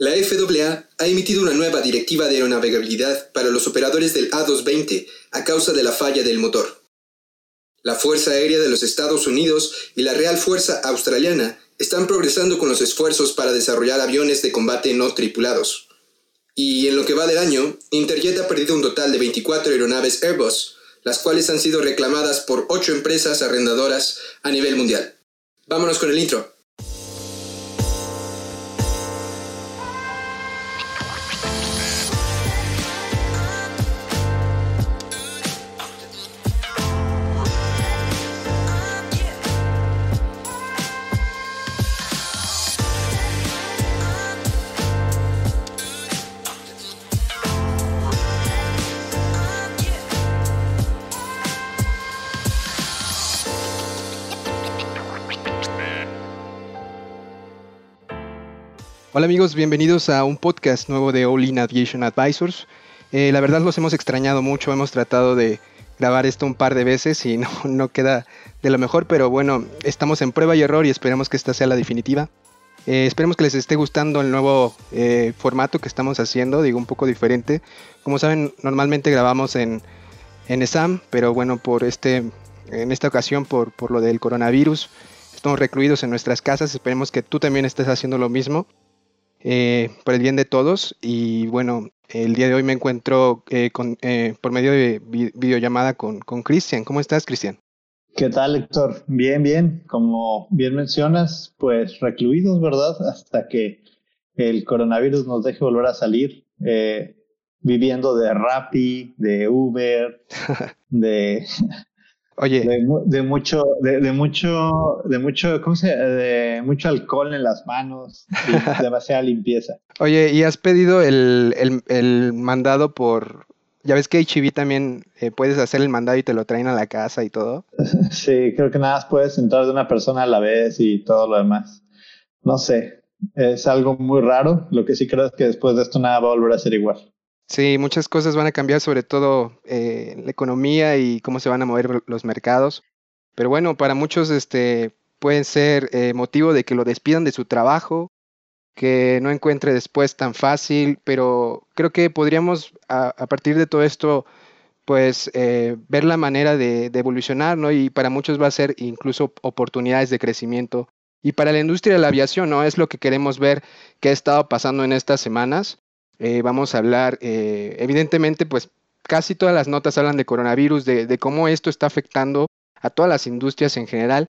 La FAA ha emitido una nueva directiva de aeronavegabilidad para los operadores del A220 a causa de la falla del motor. La Fuerza Aérea de los Estados Unidos y la Real Fuerza Australiana están progresando con los esfuerzos para desarrollar aviones de combate no tripulados. Y en lo que va del año, Interjet ha perdido un total de 24 aeronaves Airbus, las cuales han sido reclamadas por 8 empresas arrendadoras a nivel mundial. Vámonos con el intro. Hola amigos, bienvenidos a un podcast nuevo de All In Aviation Advisors. Eh, la verdad los hemos extrañado mucho, hemos tratado de grabar esto un par de veces y no, no queda de lo mejor, pero bueno, estamos en prueba y error y esperemos que esta sea la definitiva. Eh, esperemos que les esté gustando el nuevo eh, formato que estamos haciendo, digo un poco diferente. Como saben, normalmente grabamos en, en pero bueno, por este, en esta ocasión, por, por lo del coronavirus, estamos recluidos en nuestras casas. Esperemos que tú también estés haciendo lo mismo. Eh, por el bien de todos. Y bueno, el día de hoy me encuentro eh, con, eh, por medio de videollamada con Cristian. ¿Cómo estás, Cristian? ¿Qué tal, Héctor? Bien, bien. Como bien mencionas, pues recluidos, ¿verdad? Hasta que el coronavirus nos deje volver a salir. viviendo de Rappi, de Uber, de Oye. De, mucho, de, mucho, de mucho, ¿cómo se De mucho alcohol en las manos, y demasiada limpieza. Oye, ¿y has pedido el, el, mandado por, ya ves que HB también eh, puedes hacer el mandado y te lo traen a la casa y todo? Sí, creo que nada más puedes entrar de una persona a la vez y todo lo demás. No sé, es algo muy raro. Lo que sí creo es que después de esto nada va a volver a ser igual. Sí, muchas cosas van a cambiar, sobre todo eh, la economía y cómo se van a mover los mercados. Pero bueno, para muchos este, pueden ser eh, motivo de que lo despidan de su trabajo, que no encuentre después tan fácil, pero creo que podríamos a, partir de todo esto pues eh, ver la manera de, de, evolucionar, ¿no? Y para muchos va a ser incluso oportunidades de crecimiento. Y para la industria de la aviación, ¿no? Es lo que queremos ver que ha estado pasando en estas semanas. Eh, vamos a hablar, eh, evidentemente, pues casi todas las notas hablan de coronavirus, de, cómo esto está afectando a todas las industrias en general.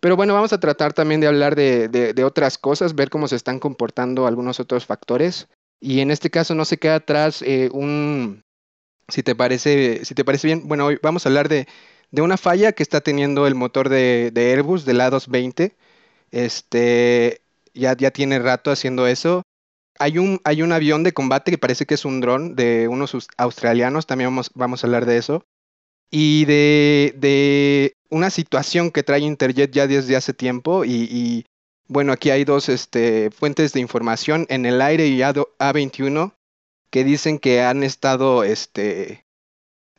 Pero bueno, vamos a tratar también de hablar de, otras cosas, ver cómo se están comportando algunos otros factores. Y en este caso no se queda atrás eh, un, si te parece, si te parece bien, bueno, hoy vamos a hablar de, una falla que está teniendo el motor de, Airbus del A220. Este, ya, ya tiene rato haciendo eso hay un, hay un avión de combate que parece que es un dron de unos australianos, también vamos, vamos a hablar de eso. Y de, de, una situación que trae Interjet ya desde hace tiempo. Y, bueno, aquí hay dos este, fuentes de información en el aire y A21 que dicen que han estado, este,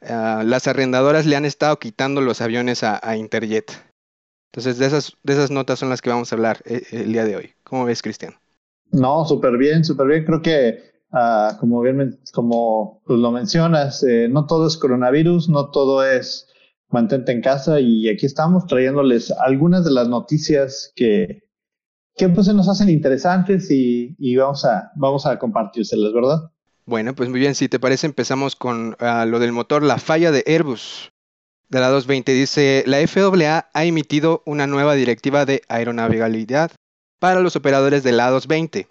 ah, las arrendadoras le han estado quitando los aviones a, Interjet. Entonces, de esas, de esas notas son las que vamos a hablar eh, el día de hoy. ¿Cómo ves, Cristian? No, súper bien, súper bien. Creo que, uh, como bien como pues, lo mencionas, eh, no todo es coronavirus, no todo es mantente en casa y aquí estamos trayéndoles algunas de las noticias que, que pues se nos hacen interesantes y, vamos, a, vamos a compartírselas, ¿verdad? Bueno, pues muy bien, si te parece empezamos con uh, lo del motor, la falla de Airbus de la 220. Dice, la FAA ha emitido una nueva directiva de aeronavegabilidad para los operadores del A220.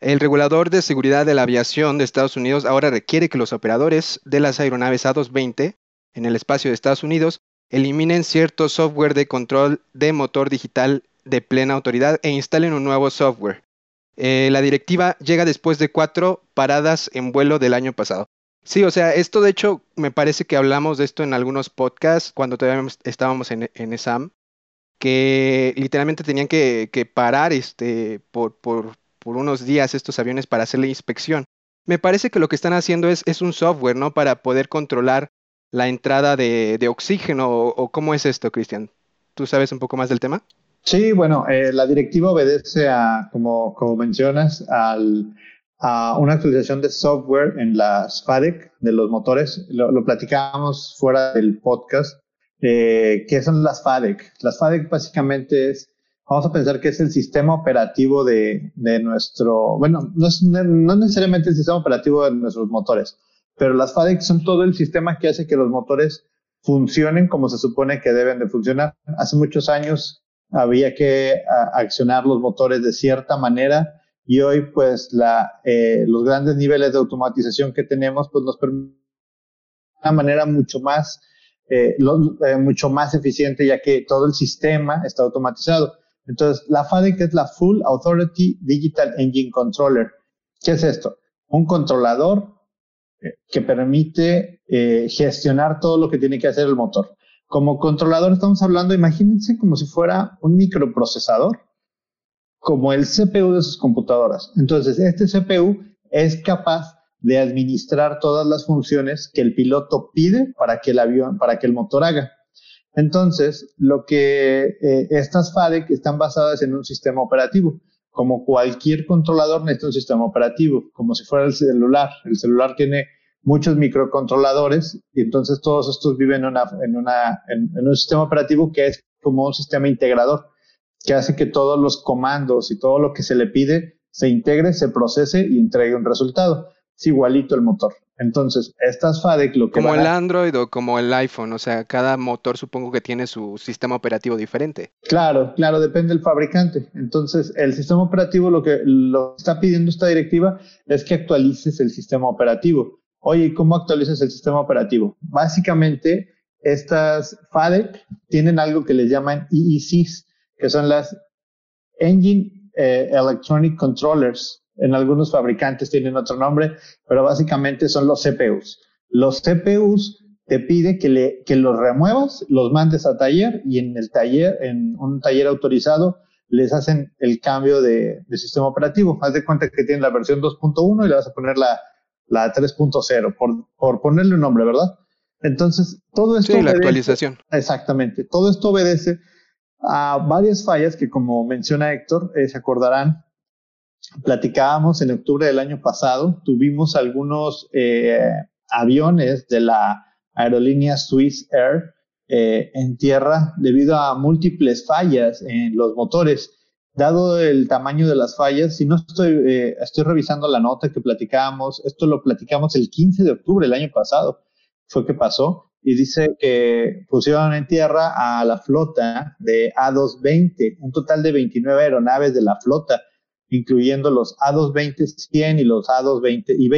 El regulador de seguridad de la aviación de Estados Unidos ahora requiere que los operadores de las aeronaves A220 en el espacio de Estados Unidos eliminen cierto software de control de motor digital de plena autoridad e instalen un nuevo software. Eh, la directiva llega después de cuatro paradas en vuelo del año pasado. Sí, o sea, esto de hecho me parece que hablamos de esto en algunos podcasts cuando todavía estábamos en, en que literalmente tenían que, parar este, por, por, unos días estos aviones para hacer la inspección. Me parece que lo que están haciendo es, un software, ¿no? Para poder controlar la entrada de, oxígeno o, cómo es esto, Cristian. ¿Tú sabes un poco más del tema? Sí, bueno, eh, la directiva obedece a, como, como mencionas, a una actualización de software en las FADEC de los motores. Lo, lo platicábamos fuera del podcast. Eh, ¿Qué son las FADEC? Las FADEC básicamente es, vamos a pensar que es el sistema operativo de, de nuestro, bueno, no es no necesariamente el sistema operativo de nuestros motores, pero las FADEC son todo el sistema que hace que los motores funcionen como se supone que deben de funcionar. Hace muchos años había que accionar los motores de cierta manera y hoy pues la, eh, los grandes niveles de automatización que tenemos pues nos permiten de una manera mucho más, eh, eh, mucho más eficiente ya que todo el sistema está automatizado. Entonces, la FADEC es la Full Authority Digital Engine Controller. ¿Qué es esto? Un controlador que permite gestionar todo lo que tiene que hacer el motor. Como controlador estamos hablando, imagínense como si fuera un microprocesador como el CPU de sus computadoras. Entonces, este CPU es capaz de administrar todas las funciones que el piloto pide para que el avión, para que el motor haga. Entonces, lo que eh, estas FADEC están basadas en un sistema operativo. Como cualquier controlador necesita un sistema operativo, como si fuera el celular. El celular tiene muchos microcontroladores y entonces todos estos viven en, una, en, una, en un sistema operativo que es como un sistema integrador que hace que todos los comandos y todo lo que se le pide se integre, se procese y entregue un resultado. Es igualito el motor. Entonces, estas FADEC lo que... Como el Android o como el iPhone, o sea, cada motor supongo que tiene su sistema operativo diferente. Claro, claro, depende del fabricante. Entonces, el sistema operativo lo que lo está pidiendo esta directiva es que actualices el sistema operativo. Oye, ¿cómo actualizas el sistema operativo? Básicamente, estas FADEC tienen algo que les llaman EECs, que son las Engine eh, Electronic Controllers. En algunos fabricantes tienen otro nombre, pero básicamente son los CPUs. Los CPUs te pide que, le, que los remuevas, los mandes a taller y en el taller, en un taller autorizado, les hacen el cambio de, sistema operativo. Haz de cuenta que tienen la versión 2.1 y le vas a poner la, la 3.0, por, por ponerle un nombre, ¿verdad? Entonces, todo esto. Sí, la actualización. Exactamente. Todo esto obedece a varias fallas que, como menciona Héctor, eh, se acordarán, platicábamos en octubre del año pasado, tuvimos algunos eh, aviones de la aerolínea Swiss Air eh, en tierra debido a múltiples fallas en los motores. Dado el tamaño de las fallas, si no estoy, estoy revisando la nota que platicábamos, esto lo platicamos el 15 de octubre del año pasado, fue que pasó, y dice que pusieron en tierra a la flota de A220, un total de 29 aeronaves de la flota, incluyendo los A220-100 y los A220, y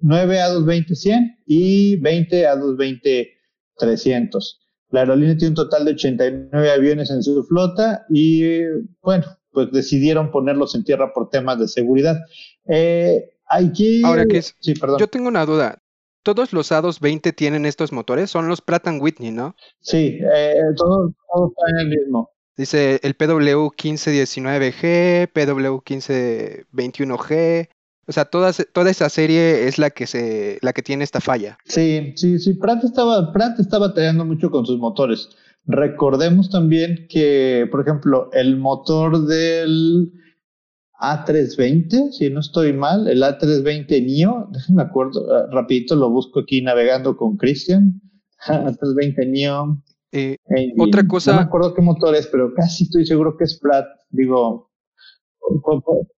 9 A220-100 y 20 A220-300. La aerolínea tiene un total de 89 aviones en su flota y, bueno, pues decidieron ponerlos en tierra por temas de seguridad. Eh, hay que... Ahora, que es, sí, perdón. yo tengo una duda todos los A220 tienen estos motores, son los Pratt Whitney, ¿no? Sí, eh, todos, están en el mismo. Dice el PW1519G, PW1521G. O sea, toda, toda esa serie es la que se, la que tiene esta falla. Sí, sí, sí. Pratt estaba, Pratt está batallando mucho con sus motores. Recordemos también que, por ejemplo, el motor del a320, si no estoy mal, el A320 NIO, déjenme acuerdo, ah, rapidito lo busco aquí navegando con Christian, A320 NIO. Eh, otra cosa... No me acuerdo qué motor es, pero casi estoy seguro que es Pratt, digo...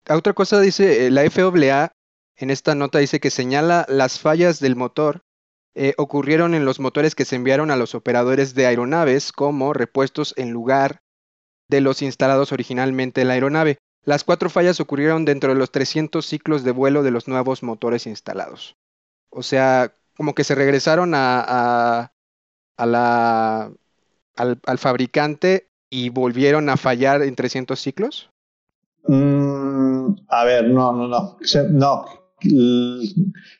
Otra cosa dice, eh, la FAA en esta nota dice que señala las fallas del motor eh, ocurrieron en los motores que se enviaron a los operadores de aeronaves como repuestos en lugar de los instalados originalmente en la aeronave. Las cuatro fallas ocurrieron dentro de los 300 ciclos de vuelo de los nuevos motores instalados. O sea, como que se regresaron a, a, la, al, fabricante y volvieron a fallar en 300 ciclos. Mm, a ver, no, no, no. No.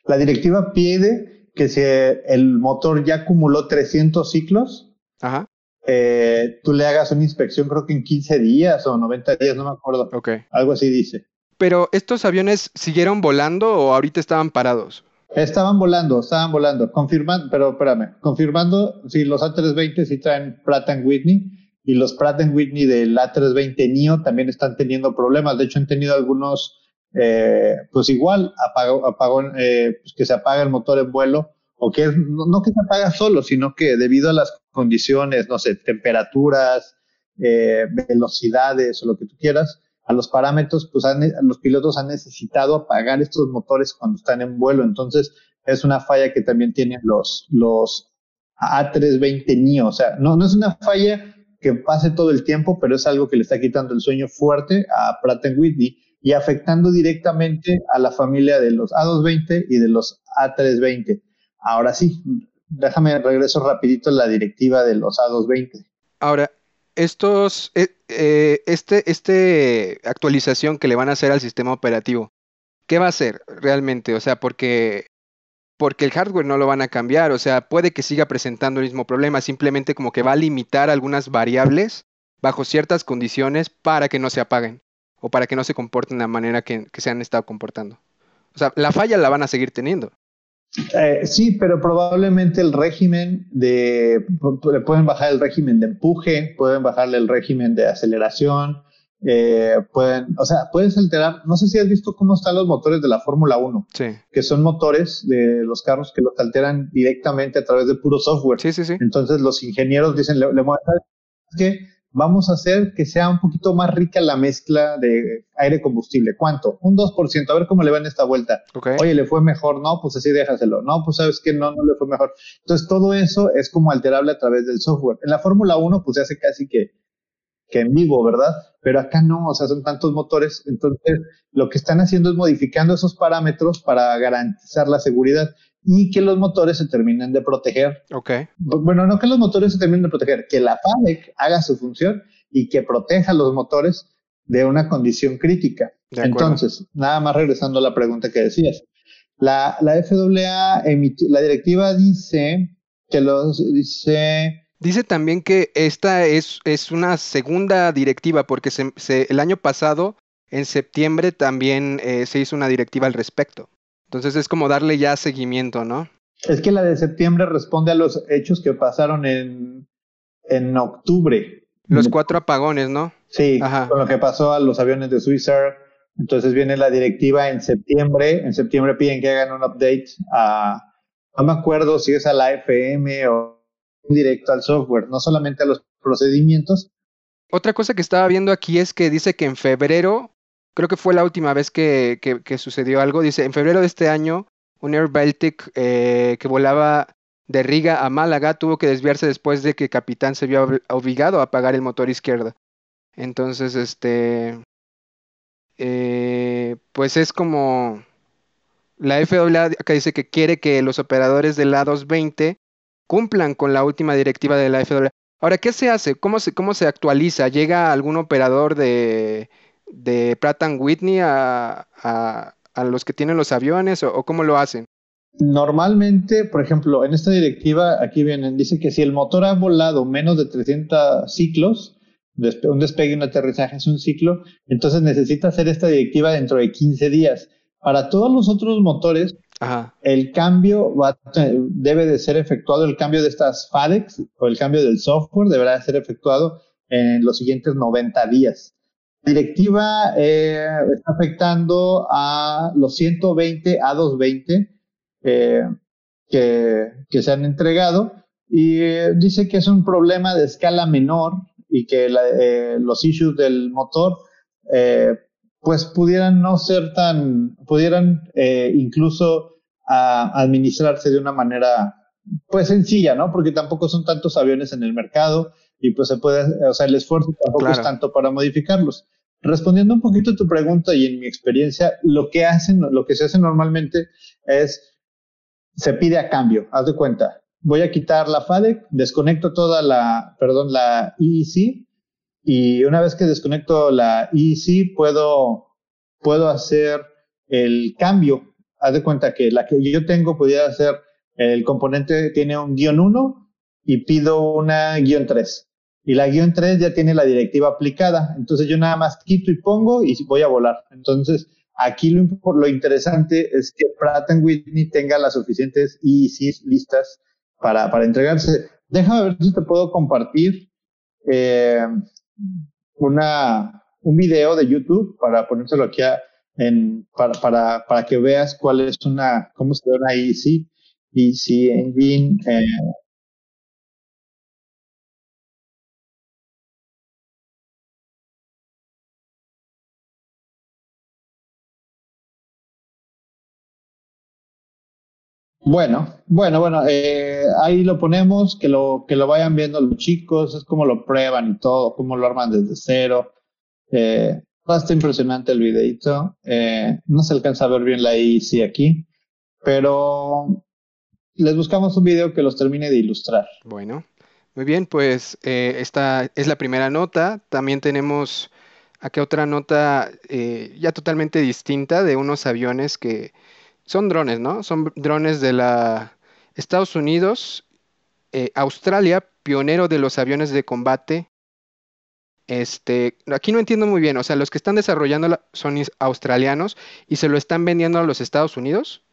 La directiva pide que si el motor ya acumuló 300 ciclos, Ajá. Eh, tú le hagas una inspección creo que en 15 días o 90 días, no me acuerdo. Ok. Algo así dice. Pero estos aviones siguieron volando o ahorita estaban parados? Estaban volando, estaban volando, confirmando, pero espérame, confirmando si los A320 sí traen Pratt Whitney y los Pratt Whitney del A320 NIO también están teniendo problemas. De hecho, han tenido algunos, eh, pues igual, apagón, eh, pues que se apaga el motor en vuelo o que es, no, que se apaga solo, sino que debido a las condiciones, no sé, temperaturas, eh, velocidades o lo que tú quieras, a los parámetros, pues los pilotos han necesitado apagar estos motores cuando están en vuelo. Entonces, es una falla que también tienen los, los A320 NIO. O sea, no, no es una falla que pase todo el tiempo, pero es algo que le está quitando el sueño fuerte a Pratt Whitney y afectando directamente a la familia de los A220 y de los A320. Ahora sí, déjame regreso rapidito a la directiva de los A220. Ahora, estos, eh, eh, este, este actualización que le van a hacer al sistema operativo, ¿qué va a hacer realmente? O sea, porque, porque el hardware no lo van a cambiar, o sea, puede que siga presentando el mismo problema, simplemente como que va a limitar algunas variables bajo ciertas condiciones para que no se apaguen o para que no se comporten de la manera que se han estado comportando. O sea, la falla la van a seguir teniendo. Eh, sí, pero probablemente el régimen de, le pueden bajar el régimen de empuje, pueden bajarle el régimen de aceleración, eh, pueden, o sea, puedes alterar, no sé si has visto cómo están los motores de la Fórmula 1, sí. que son motores de los carros que los alteran directamente a través de puro software. Sí, sí, sí. Entonces los ingenieros dicen, le, le que vamos a hacer que sea un poquito más rica la mezcla de aire combustible. ¿Cuánto? Un 2%, a ver cómo le va en esta vuelta. Oye, le fue mejor, no, pues así déjaselo. No, pues sabes que no, no le fue mejor. Entonces todo eso es como alterable a través del software. En la Fórmula 1 pues se hace casi que, que en vivo, ¿verdad? Pero acá no, o sea, son tantos motores. Entonces lo que están haciendo es modificando esos parámetros para garantizar la seguridad y que los motores se terminen de proteger. Ok. Bueno, no que los motores se terminen de proteger, que la FADEC haga su función y que proteja los motores de una condición crítica. Entonces, nada más regresando a la pregunta que decías. La, la FAA la directiva dice que los dice Dice también que esta es, es una segunda directiva porque se, el año pasado, en septiembre, también eh, se hizo una directiva al respecto. Entonces es como darle ya seguimiento, ¿no? Es que la de septiembre responde a los hechos que pasaron en, en octubre. Los cuatro apagones, ¿no? Sí, con lo que pasó a los aviones de Swissair. Entonces viene la directiva en septiembre. En septiembre piden que hagan un update a, no me acuerdo si es a la FM o directo al software, no solamente a los procedimientos. Otra cosa que estaba viendo aquí es que dice que en febrero creo que fue la última vez que, sucedió algo. Dice, en febrero de este año, un Air Baltic eh, que volaba de Riga a Málaga tuvo que desviarse después de que capitán se vio obligado a apagar el motor izquierdo. Entonces, este, eh, pues es como la FAA acá dice que quiere que los operadores del A220 cumplan con la última directiva de la FAA. Ahora, ¿qué se hace? ¿Cómo se, cómo se actualiza? ¿Llega algún operador de, de Pratt Whitney a, a, los que tienen los aviones o, cómo lo hacen? Normalmente, por ejemplo, en esta directiva, aquí vienen, dice que si el motor ha volado menos de 300 ciclos, un despegue y un aterrizaje es un ciclo, entonces necesita hacer esta directiva dentro de 15 días. Para todos los otros motores, el cambio va, debe de ser efectuado, el cambio de estas FADEX o el cambio del software deberá ser efectuado en los siguientes 90 días directiva eh, está afectando a los 120 A220 eh, que, que, se han entregado y eh, dice que es un problema de escala menor y que los issues del motor pues pudieran no ser tan, pudieran incluso administrarse de una manera pues sencilla, ¿no? Porque tampoco son tantos aviones en el mercado y pues se puede, o sea, el esfuerzo tampoco es tanto para modificarlos. Respondiendo un poquito a tu pregunta y en mi experiencia, lo que hacen, lo que se hace normalmente es, se pide a cambio, haz de cuenta, voy a quitar la FADEC, desconecto toda la, perdón, la EEC, y una vez que desconecto la EEC, puedo, puedo hacer el cambio. Haz de cuenta que la que yo tengo pudiera ser el componente tiene un guion 1 y pido una guion 3. Y la guion 3 ya tiene la directiva aplicada. Entonces yo nada más quito y pongo y voy a volar. Entonces aquí lo, lo interesante es que Pratt Whitney tenga las suficientes EECs listas para, para entregarse. Déjame ver si te puedo compartir eh, una, un video de YouTube para ponérselo aquí en, para, para, para que veas cuál es una, cómo se ve una EEC. EEC Engine. Eh, Bueno, bueno, bueno, eh, ahí lo ponemos, que lo, que lo vayan viendo los chicos, es como lo prueban y todo, cómo lo arman desde cero. Eh, bastante impresionante el videito. Eh, no se alcanza a ver bien la IC aquí, pero les buscamos un video que los termine de ilustrar. Bueno, muy bien, pues eh, esta es la primera nota. También tenemos aquí otra nota ya totalmente distinta de unos aviones que son drones, ¿no? Son drones de la Estados Unidos, eh, Australia, pionero de los aviones de combate. Este, aquí no entiendo muy bien, o sea, los que están desarrollando son australianos y se lo están vendiendo a los Estados Unidos.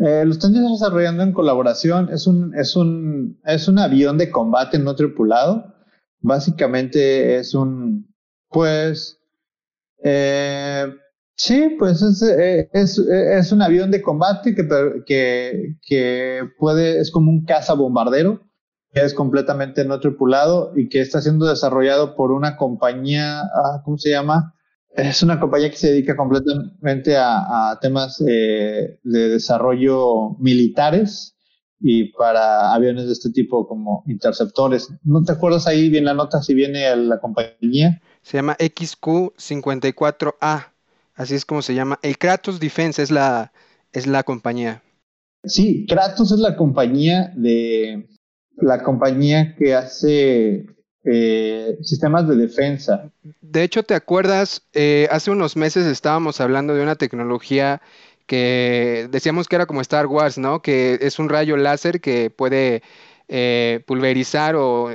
Eh, lo están desarrollando en colaboración. Es un, es un, es un avión de combate no tripulado. Básicamente es un, pues, eh, Sí, pues es, eh, es, es, un avión de combate que, que, que puede, es como un caza bombardero, que es completamente no tripulado y que está siendo desarrollado por una compañía, ah, ¿cómo se llama? Es una compañía que se dedica completamente a, a temas eh, de desarrollo militares y para aviones de este tipo como interceptores. ¿No te acuerdas ahí bien la nota si viene la compañía? Se llama XQ54A. Así es como se llama. El Kratos Defense es la, es la compañía. Sí, Kratos es la compañía de la compañía que hace eh, sistemas de defensa. De hecho, ¿te acuerdas? Eh, hace unos meses estábamos hablando de una tecnología que decíamos que era como Star Wars, ¿no? Que es un rayo láser que puede eh, pulverizar o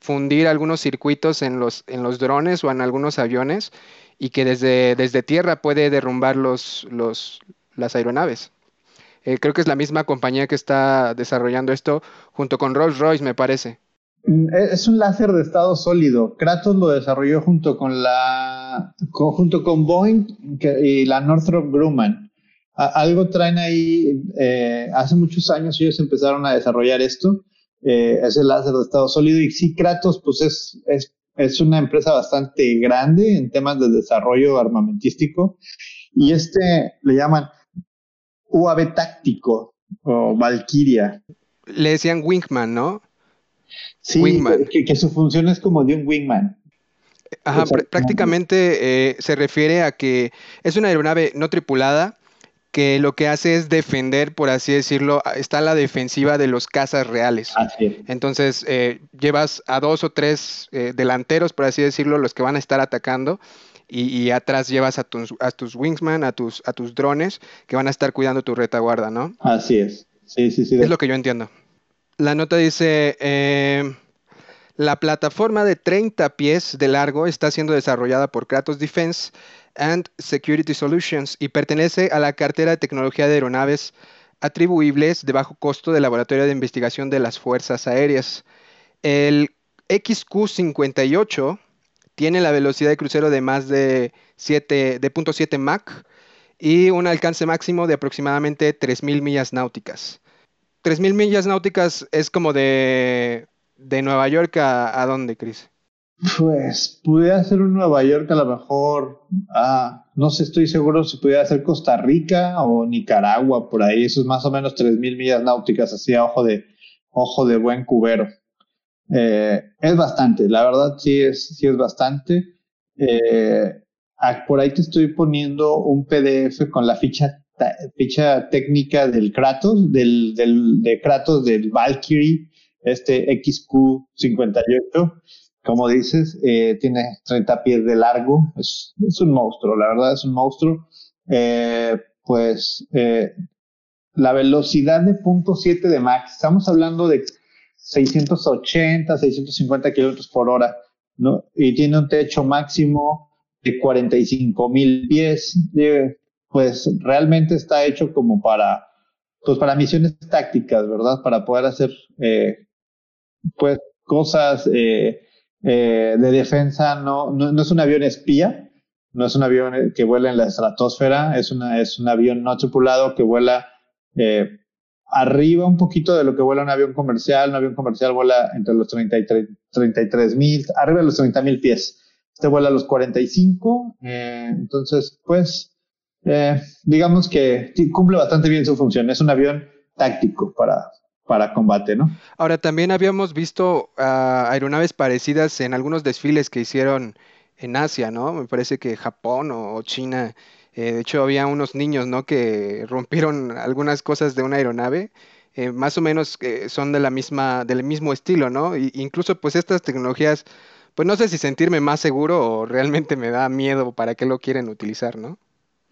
fundir algunos circuitos en los, en los drones o en algunos aviones y que desde, desde tierra puede derrumbar los, los, las aeronaves. Eh, creo que es la misma compañía que está desarrollando esto junto con Rolls Royce, me parece. Mm, e, es un láser de estado sólido. Kratos lo desarrolló junto con la junto con Boeing y la Northrop Grumman. algo traen ahí. Eh, hace muchos años ellos empezaron a desarrollar esto. Eh, es el láser de estado sólido y sí Kratos pues es, es es una empresa bastante grande en temas de desarrollo armamentístico y este le llaman UAV táctico o Valkyria. Le decían Wingman, ¿no? Sí, Que, su función es como de un Wingman. Ajá, prácticamente eh, se refiere a que es una aeronave no tripulada que lo que hace es defender, por así decirlo, está la defensiva de los cazas reales. Entonces, eh, llevas a dos o tres eh, delanteros, por así decirlo, los que van a estar atacando. Y, atrás llevas a tus, a tus wingsman, a tus, a tus drones, que van a estar cuidando tu retaguarda, ¿no? Así es. Sí, sí, sí. Es lo que yo entiendo. La nota dice, eh, la plataforma de 30 pies de largo está siendo desarrollada por Kratos Defense and Security Solutions y pertenece a la cartera de tecnología de aeronaves atribuibles de bajo costo del Laboratorio de Investigación de las Fuerzas Aéreas. El XQ-58 tiene la velocidad de crucero de más de 7.7 Mach y un alcance máximo de aproximadamente 3.000 millas náuticas. 3.000 millas náuticas es como de, de Nueva York a, a dónde, Chris? Pues pudiera ser un Nueva York a lo mejor, ah, no sé, estoy seguro si pudiera ser Costa Rica o Nicaragua, por ahí, eso es más o menos 3.000 millas náuticas, así a ojo de, ojo de buen cubero. Eh, es bastante, la verdad sí es, sí es bastante. Eh, por ahí te estoy poniendo un PDF con la ficha, ficha técnica del Kratos, del, del, de Kratos del Valkyrie, este XQ58 como dices, eh, tiene 30 pies de largo, es, un monstruo, la verdad es un monstruo. Eh, pues eh, la velocidad de punto .7 de Max. Estamos hablando de 680, 650 kilómetros por hora, ¿no? Y tiene un techo máximo de 45 mil pies. pues realmente está hecho como para, pues para misiones tácticas, ¿verdad? Para poder hacer, pues, cosas eh, de defensa. No, no, no es un avión espía, no es un avión que vuela en la estratosfera, es, una, es un avión no tripulado que vuela eh, arriba un poquito de lo que vuela un avión comercial. Un avión comercial vuela entre los 33 mil, arriba de los 30 mil pies. Este vuela a los 45. Eh, entonces, pues, eh, digamos que cumple bastante bien su función. Es un avión táctico para, para combate, ¿no? Ahora, también habíamos visto uh, aeronaves parecidas en algunos desfiles que hicieron en Asia, ¿no? Me parece que Japón o China eh, de hecho, había unos niños, ¿no? Que rompieron algunas cosas de una aeronave. Eh, más o menos eh, son de la misma, del mismo estilo, ¿no? Y, incluso, pues estas tecnologías, pues no sé si sentirme más seguro o realmente me da miedo para qué lo quieren utilizar, ¿no?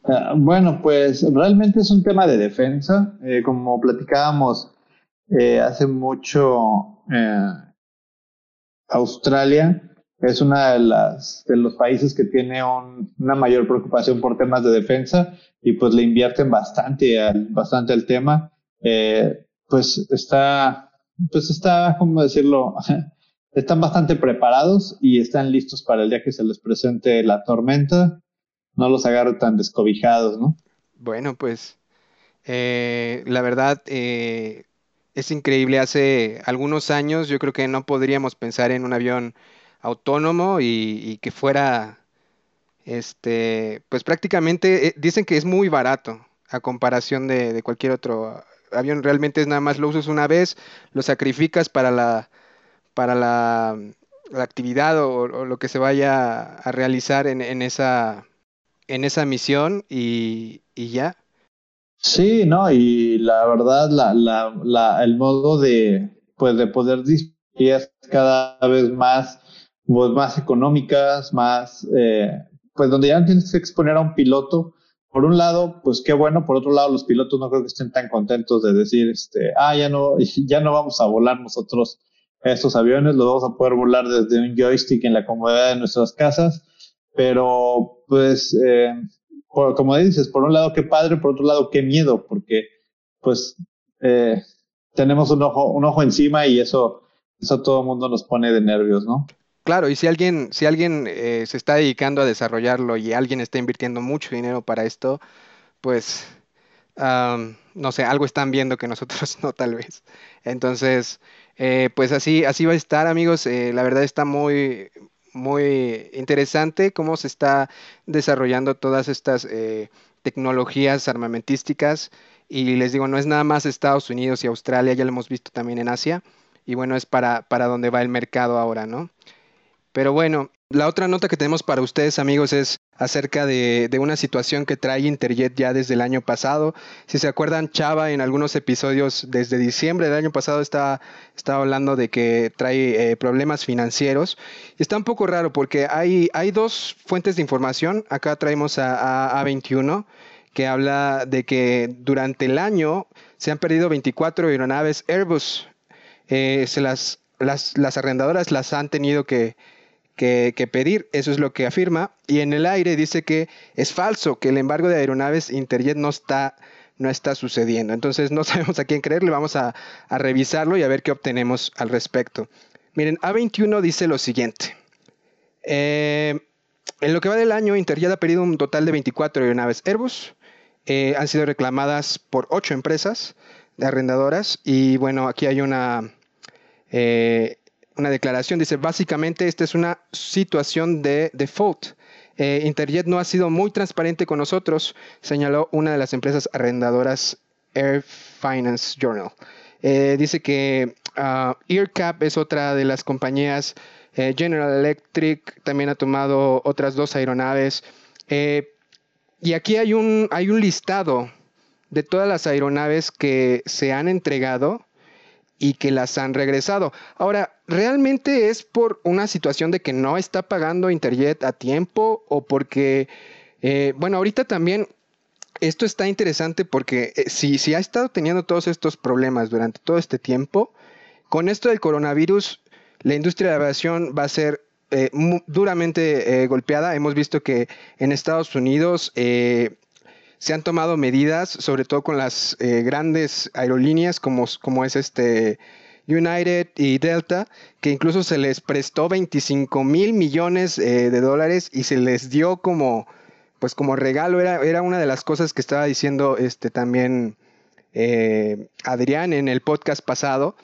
Ah, bueno, pues realmente es un tema de defensa. como platicábamos hace mucho, Australia es una de las de los países que tiene una mayor preocupación por temas de defensa y pues le invierten bastante al, bastante al tema. Eh, pues está, pues está, ¿cómo decirlo? están bastante preparados y están listos para el día que se les presente la tormenta. No los agarro tan descobijados, ¿no? Bueno, pues eh, la verdad eh, es increíble. Hace algunos años yo creo que no podríamos pensar en un avión autónomo y, que fuera, este, pues prácticamente eh, dicen que es muy barato a comparación de, cualquier otro avión. Realmente es nada más lo usas una vez, lo sacrificas para la, para la, actividad o, lo que se vaya a realizar en, en esa, en esa misión y, y ya. Sí, no, y la verdad, la, la, la, el modo de, pues, de poder disponer cada vez más pues, más económicas, más, eh, pues donde ya no tienes que exponer a un piloto. Por un lado, pues qué bueno, por otro lado, los pilotos no creo que estén tan contentos de decir, este, ah, ya no, ya no vamos a volar nosotros estos aviones, los vamos a poder volar desde un joystick en la comodidad de nuestras casas, pero pues, eh, como dices, por un lado qué padre, por otro lado qué miedo, porque pues eh, tenemos un ojo, encima y eso, eso todo el mundo nos pone de nervios, ¿no? Claro, y si alguien, si alguien eh, se está dedicando a desarrollarlo y alguien está invirtiendo mucho dinero para esto, pues no sé, algo están viendo que nosotros no, tal vez. Entonces, eh, pues así, así va a estar, amigos. Eh, la verdad está muy, muy interesante cómo se está desarrollando todas estas tecnologías armamentísticas. Y les digo, no es nada más Estados Unidos y Australia, ya lo hemos visto también en Asia. Y bueno, es para, para donde va el mercado ahora, ¿no? Pero bueno, la otra nota que tenemos para ustedes amigos es acerca de, una situación que trae Interjet ya desde el año pasado. Si se acuerdan, Chava en algunos episodios desde diciembre del año pasado estaba, hablando de que trae eh, problemas financieros. Está un poco raro porque hay, hay dos fuentes de información. Acá traemos a, a, 21 que habla de que durante el año se han perdido 24 aeronaves Airbus. Eh, se las, las, las arrendadoras las han tenido que que, pedir, eso es lo que afirma, y en el aire dice que es falso, que el embargo de aeronaves Interjet no está, no está sucediendo. Entonces no sabemos a quién creerle, vamos a, revisarlo y a ver qué obtenemos al respecto. Miren, A21 dice lo siguiente. Eh, en lo que va del año, Interjet ha pedido un total de 24 aeronaves Airbus. Eh, han sido reclamadas por 8 empresas de arrendadoras. Y bueno, aquí hay una eh, una declaración, dice, básicamente esta es una situación de default. Eh, Interjet no ha sido muy transparente con nosotros, señaló una de las empresas arrendadoras Air Finance Journal. Eh, dice que uh, es otra de las compañías, eh, General Electric también ha tomado otras dos aeronaves. y aquí hay un, hay un listado de todas las aeronaves que se han entregado y que las han regresado. Ahora, ¿realmente es por una situación de que no está pagando Interjet a tiempo o porque, eh, bueno, ahorita también esto está interesante porque eh, si, si ha estado teniendo todos estos problemas durante todo este tiempo, con esto del coronavirus, la industria de la aviación va a ser eh, duramente eh, golpeada. Hemos visto que en Estados Unidos se han tomado medidas, sobre todo con las grandes aerolíneas como, como es este United y Delta, que incluso se les prestó 25 mil millones de dólares y se les dio como pues como regalo. Era, era una de las cosas que estaba diciendo este también eh, Adrián en el podcast pasado,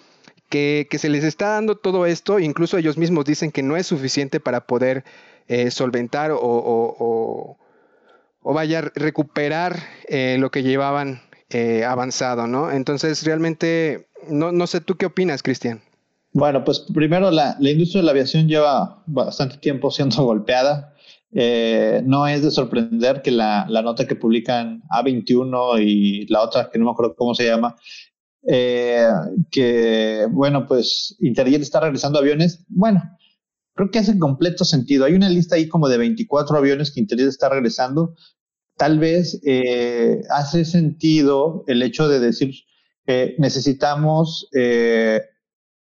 que, se les está dando todo esto, incluso ellos mismos dicen que no es suficiente para poder eh, solventar o, vaya recuperar eh, lo que llevaban avanzado, ¿no? Entonces, realmente, no, no sé, ¿tú qué opinas, Cristian? Bueno, pues primero la, la, industria de la aviación lleva bastante tiempo siendo golpeada. Eh, no es de sorprender que la, la, nota que publican A21 y la otra, que no me acuerdo cómo se llama, eh, que, bueno, pues Interjet está regresando aviones. Bueno, creo que hace completo sentido. Hay una lista ahí como de 24 aviones que Interjet está regresando. Tal vez eh, hace sentido el hecho de decir que necesitamos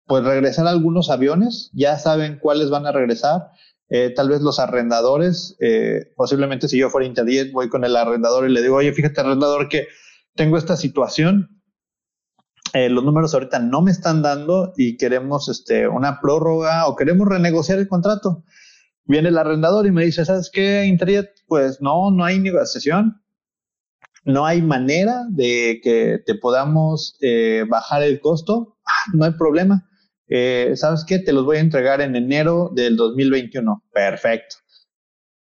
pues regresar algunos aviones, ya saben cuáles van a regresar eh, tal vez los arrendadores, eh, posiblemente si yo fuera Interjet, voy con el arrendador y le digo, oye, fíjate arrendador que tengo esta situación, eh, los números ahorita no me están dando y queremos este, una prórroga o queremos renegociar el contrato. Viene el arrendador y me dice, ¿sabes qué, Interjet? Pues no, no hay negociación, no hay manera de que te podamos bajar el costo, ah, no hay problema eh, ¿sabes qué? Te los voy a entregar en enero del 2021. Perfecto.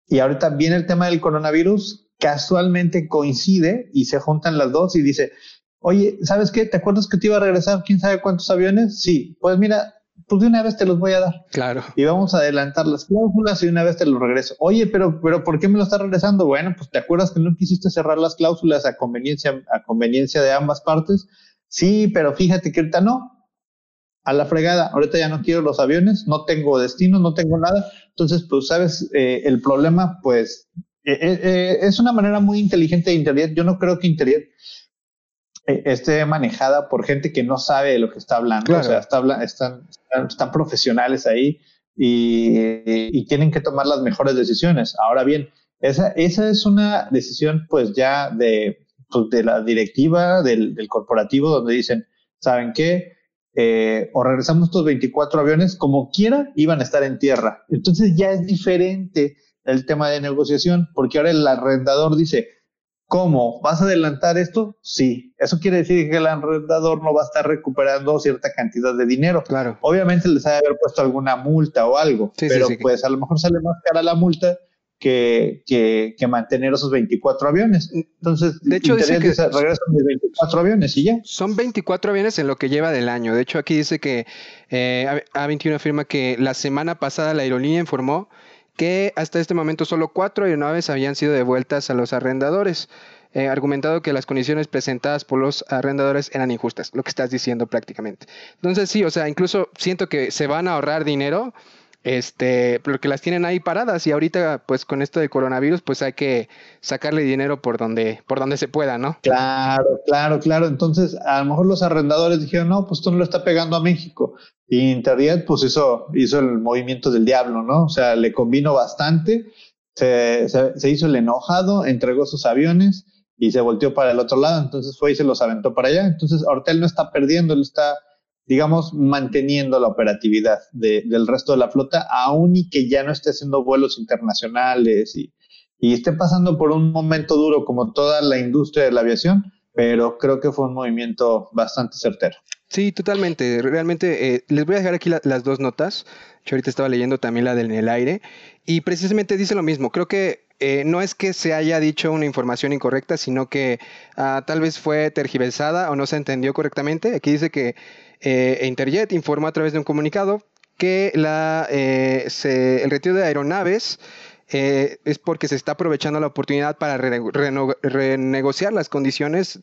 Y ahorita viene el tema del coronavirus, casualmente coincide y se juntan las dos y dice, oye, ¿sabes qué? ¿Te acuerdas que te iba a regresar quién sabe cuántos aviones? Sí, pues mira, pues de una vez te los voy a dar. Claro. Y vamos a adelantar las cláusulas y una vez te los regreso. Oye, pero, pero ¿por qué me lo estás regresando? Bueno, pues te acuerdas que no quisiste cerrar las cláusulas a conveniencia, a conveniencia de ambas partes. Sí, pero fíjate que ahorita no a la fregada, ahorita ya no quiero los aviones, no tengo destino, no tengo nada. Entonces, pues, sabes, eh, el problema, pues, eh, eh, es una manera muy inteligente de Internet. Yo no creo que Internet esté manejada por gente que no sabe de lo que está hablando. O sea, están, están, profesionales ahí y, tienen que tomar las mejores decisiones. Ahora bien, esa, esa es una decisión, pues, ya de, pues, de la directiva, del, del corporativo, donde dicen, ¿saben qué? Eh, o regresamos estos 24 aviones, como quiera, iban a estar en tierra. Entonces ya es diferente el tema de negociación, porque ahora el arrendador dice, ¿cómo? ¿Vas a adelantar esto? Sí. Eso quiere decir que el arrendador no va a estar recuperando cierta cantidad de dinero. Claro. Obviamente les ha de haber puesto alguna multa o algo, pero pues a lo mejor sale más cara la multa que, que, mantener esos 24 aviones. Entonces, de hecho, dice que regresan de 24 aviones y ya. Son 24 aviones en lo que lleva del año. De hecho, aquí dice que eh, A21 afirma que la semana pasada la aerolínea informó que hasta este momento solo cuatro aeronaves habían sido devueltas a los arrendadores. Eh, argumentado que las condiciones presentadas por los arrendadores eran injustas, lo que estás diciendo prácticamente. Entonces sí, o sea, incluso siento que se van a ahorrar dinero este, porque las tienen ahí paradas y ahorita pues con esto de coronavirus pues hay que sacarle dinero por donde, por donde se pueda, ¿no? Claro, claro, claro. Entonces a lo mejor los arrendadores dijeron, no, pues tú no lo está pegando a México. Y Internet pues hizo, hizo el movimiento del diablo, ¿no? O sea, le convino bastante, se, se, hizo el enojado, entregó sus aviones y se volteó para el otro lado, entonces fue y se los aventó para allá. Entonces ahorita él no está perdiendo, él está digamos, manteniendo la operatividad del resto de la flota, aún y que ya no esté haciendo vuelos internacionales y, esté pasando por un momento duro como toda la industria de la aviación, pero creo que fue un movimiento bastante certero. Sí, totalmente. Realmente eh, les voy a dejar aquí las dos notas. Yo ahorita estaba leyendo también la del en el aire y precisamente dice lo mismo. Creo que eh, no es que se haya dicho una información incorrecta, sino que ah, tal vez fue tergiversada o no se entendió correctamente. Aquí dice que eh, Interjet informó a través de un comunicado que la, eh, el retiro de aeronaves eh, es porque se está aprovechando la oportunidad para renegociar las condiciones,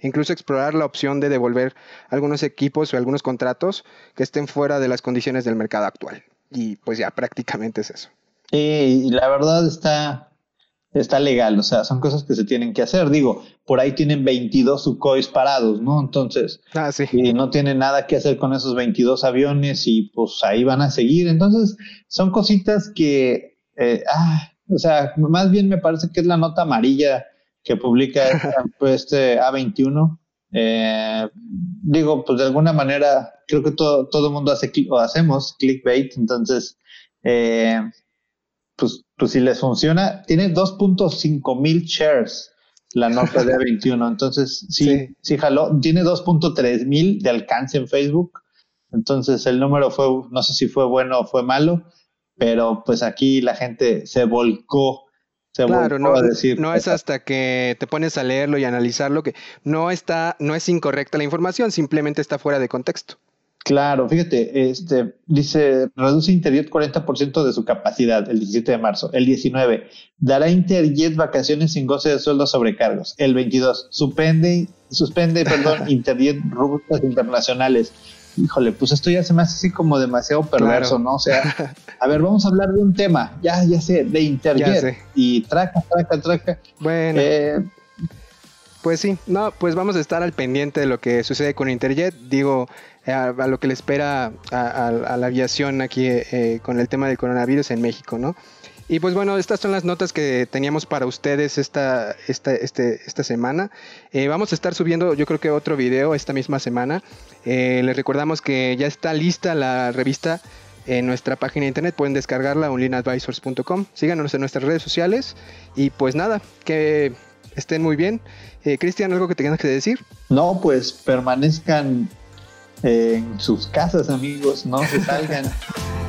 incluso explorar la opción de devolver algunos equipos o algunos contratos que estén fuera de las condiciones del mercado actual. Y pues ya prácticamente es eso. y la verdad está, está legal, o sea, son cosas que se tienen que hacer. Digo, por ahí tienen 22 Sukhois parados, ¿no? Entonces, ah, sí. y no tienen nada que hacer con esos 22 aviones y pues ahí van a seguir. Entonces, son cositas que, eh, ah, o sea, más bien me parece que es la nota amarilla que publica este A21. Eh, digo, pues de alguna manera, creo que todo, todo el mundo hace o hacemos clickbait, entonces, eh, pues, pues si les funciona, tiene 2.5 mil shares la nota de A21, entonces sí, sí, jaló, tiene 2.3 mil de alcance en Facebook, entonces el número fue, no sé si fue bueno o fue malo, pero pues aquí la gente se volcó claro, no, no es hasta que te pones a leerlo y analizarlo que no está, no es incorrecta la información, simplemente está fuera de contexto. Claro, fíjate, este dice reduce Interjet 40% de su capacidad el 17 de marzo. El 19 dará Interjet vacaciones sin goce de sueldo sobrecargos. El 22 suspende, suspende, perdón, Interjet rutas internacionales híjole, pues esto ya se me hace así como demasiado perverso, ¿no? O sea, a ver, vamos a hablar de un tema, ya, ya sé, de Interjet. Y traca, traca, traca. Bueno. Eh, pues sí, no, pues vamos a estar al pendiente de lo que sucede con Interjet. Digo, eh, a, lo que le espera a, la aviación aquí eh, con el tema del coronavirus en México, ¿no? Y pues bueno, estas son las notas que teníamos para ustedes esta, esta, este, esta semana. Eh, vamos a estar subiendo yo creo que otro video esta misma semana. Eh, les recordamos que ya está lista la revista en nuestra página de internet. Pueden descargarla onlineadvisors.com. Síganos en nuestras redes sociales. Y pues nada, que estén muy bien. Eh, Cristian, ¿algo que tengas que decir? No, pues permanezcan en sus casas, amigos. No se salgan.